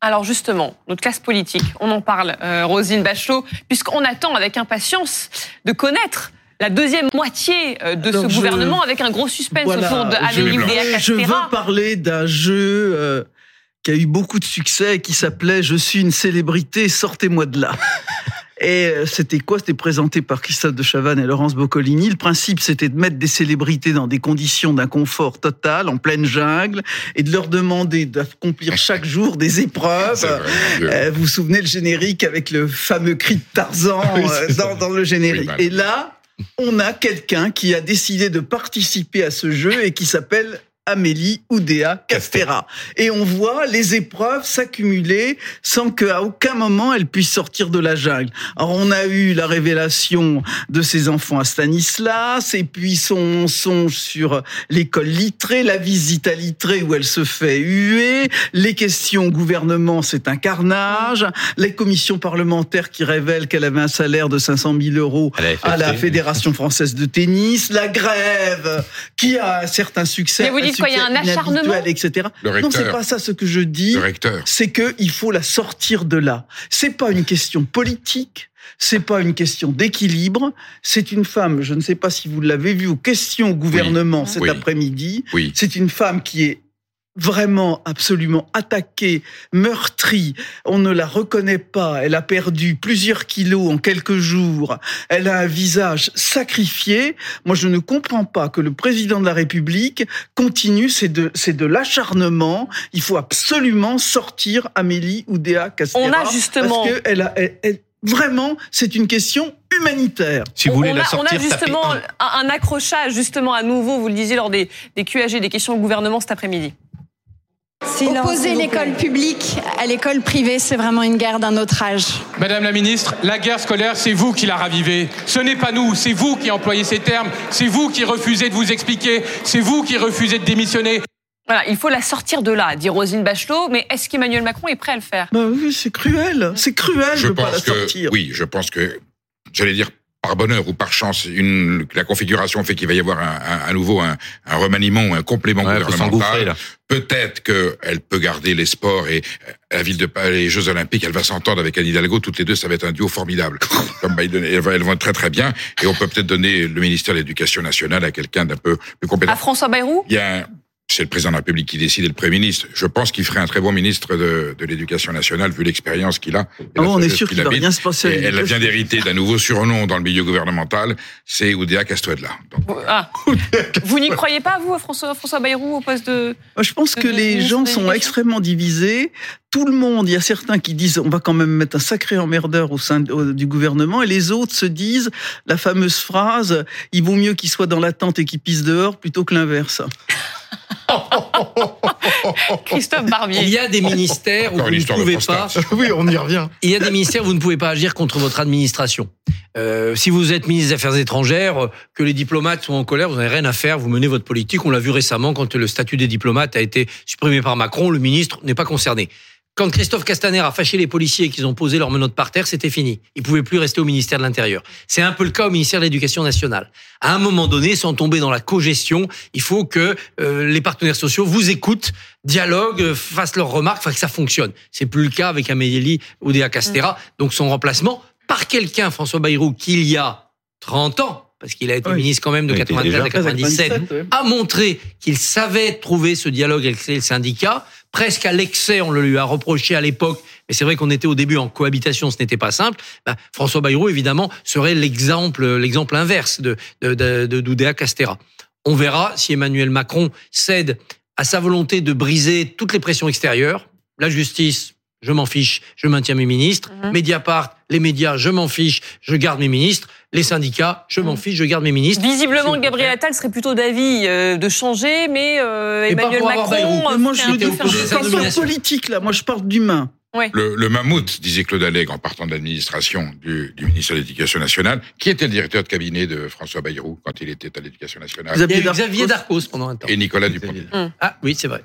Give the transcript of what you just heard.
Alors justement, notre classe politique, on en parle, euh, Rosine Bachelot, puisqu'on attend avec impatience de connaître la deuxième moitié euh, de Alors, ce gouvernement avec un gros suspense Voilà, autour de Amélie Oudéa je veux parler d'un jeu euh, qui a eu beaucoup de succès et qui s'appelait Je suis une célébrité, sortez-moi de là. Et euh, c'était quoi? C'était présenté par Christophe de Chavannes et Laurence Boccolini. Le principe, c'était de mettre des célébrités dans des conditions d'inconfort total, en pleine jungle, et de leur demander d'accomplir chaque jour des épreuves. Vrai. Euh, vous vous souvenez le générique avec le fameux cri de Tarzan Oui, euh, dans, dans le générique. Oui, et là, on a quelqu'un qui a décidé de participer à ce jeu et qui s'appelle Amélie Oudéa Castera. Et on voit les épreuves s'accumuler sans qu'à aucun moment elle puisse sortir de la jungle. Alors on a eu la révélation de ses enfants à Stanislas, et puis son songe sur l'école littrée, la visite à littré où elle se fait huer, les questions au gouvernement, c'est un carnage, les commissions parlementaires qui révèlent qu'elle avait un salaire de 500 000 euros À la à la FFT. Fédération française de tennis, la grève qui a un certain succès, Mais vous dites quoi, il y a un acharnement etc. Le Non, c'est pas ça ce que je dis Le recteur. c'est que il faut la sortir de là. C'est pas une question politique. C'est pas une question d'équilibre. C'est une femme. Je ne sais pas si vous l'avez vu aux questions au gouvernement cet Oui. après-midi. Oui. C'est une femme qui est vraiment absolument attaquée, meurtrie. On ne la reconnaît pas. Elle a perdu plusieurs kilos en quelques jours. Elle a un visage sacrifié. Moi, je ne comprends pas que le président de la République continue. C'est de, c'est de l'acharnement. Il faut absolument sortir Amélie Oudéa Castera. On a justement- Parce que elle a, elle- elle- vraiment, c'est une question humanitaire. Si vous voulez on la a, sortir, on a justement un, un accrochage justement à nouveau, vous le disiez lors des, des QAG, des questions au gouvernement cet après-midi. Opposer l'école publique à l'école privée, c'est vraiment une guerre d'un autre âge. Madame la ministre, la guerre scolaire, c'est vous qui la ravivez. Ce n'est pas nous, c'est vous qui employez ces termes, c'est vous qui refusez de vous expliquer, c'est vous qui refusez de démissionner. Voilà, il faut la sortir de là, dit Rosine Bachelot, mais est-ce qu'Emmanuel Macron est prêt à le faire? Bah oui, c'est cruel. C'est cruel Je de pas la que sortir. oui, je pense que j'allais dire par bonheur ou par chance, une, la configuration fait qu'il va y avoir un, un- à nouveau un, un remaniement ou un complément Ouais, gouvernemental. Peut-être qu'elle peut garder les sports et euh, la ville de Paris, les Jeux Olympiques, elle va s'entendre avec Anne Hidalgo. Toutes les deux, ça va être un duo formidable. Comme Biden, elles vont très très bien. Et on peut peut-être donner le ministère de l'Éducation nationale à quelqu'un d'un peu plus compétent. À François Bayrou? Il y a un- c'est le président de la République qui décide et le Premier ministre. Je pense qu'il ferait un très bon ministre de, de l'Éducation nationale vu l'expérience qu'il a. et Ah bon, on est sûr qu'il va rien se passer. à Et elle vient d'hériter d'un nouveau surnom dans le milieu gouvernemental, c'est Oudéa Castuedla. Donc, Vous- ah. Vous n'y croyez pas, vous, François, François Bayrou, au poste de... Moi, Je pense que de les gens sont extrêmement divisés. Tout le monde, il y a certains qui disent on va quand même mettre un sacré emmerdeur au sein du gouvernement, et les autres se disent la fameuse phrase il vaut mieux qu'il soit dans la tente et qu'il pisse dehors plutôt que l'inverse. Christophe Il Barbier y a des ministères où Encore vous ne pouvez pas. Oui, on y revient. Il y a des ministères où vous ne pouvez pas agir contre votre administration. Euh, si vous êtes ministre des Affaires étrangères, que les diplomates sont en colère, vous n'avez rien à faire, vous menez votre politique. On l'a vu récemment quand le statut des diplomates a été supprimé par Macron, le ministre n'est pas concerné. Quand Christophe Castaner a fâché les policiers et qu'ils ont posé leurs menottes par terre, c'était fini. Ils pouvaient plus rester au ministère de l'Intérieur. C'est un peu le cas au ministère de l'Éducation nationale. À un moment donné, sans tomber dans la cogestion, il faut que euh, les partenaires sociaux vous écoutent, dialoguent, euh, fassent leurs remarques, enfin que ça fonctionne. C'est plus le cas avec Amélie Oudéa Castera. Donc son remplacement par quelqu'un, François Bayrou, qui il y a 30 ans, parce qu'il a été Oui. ministre quand même de Il était 93 à déjà 97, 97, ouais. a montré qu'il savait trouver ce dialogue avec les syndicats, presque à l'excès, on le lui a reproché à l'époque, mais c'est vrai qu'on était au début en cohabitation, ce n'était pas simple. Ben, François Bayrou, évidemment, serait l'exemple, l'exemple inverse de, de, de, Doudéa Castera. On verra si Emmanuel Macron cède à sa volonté de briser toutes les pressions extérieures, la justice, je m'en fiche, je maintiens mes ministres. Mhm. Mediapart, les médias, je m'en fiche, je garde mes ministres. Les syndicats, je m'en Mhm. fiche, je garde mes ministres. Visiblement, Gabriel Attal serait plutôt d'avis euh, de changer, mais euh, Emmanuel Macron euh, Mais moi, je je parle pas politique là. Moi, je parle d'humain. le, le mammouth, disait Claude Allègre en partant de l'administration du, du ministère de l'Éducation nationale, qui était le directeur de cabinet de François Bayrou quand il était à l'Éducation nationale. Xavier Darcos pendant un temps. et Nicolas Dupont. Ah oui, c'est vrai.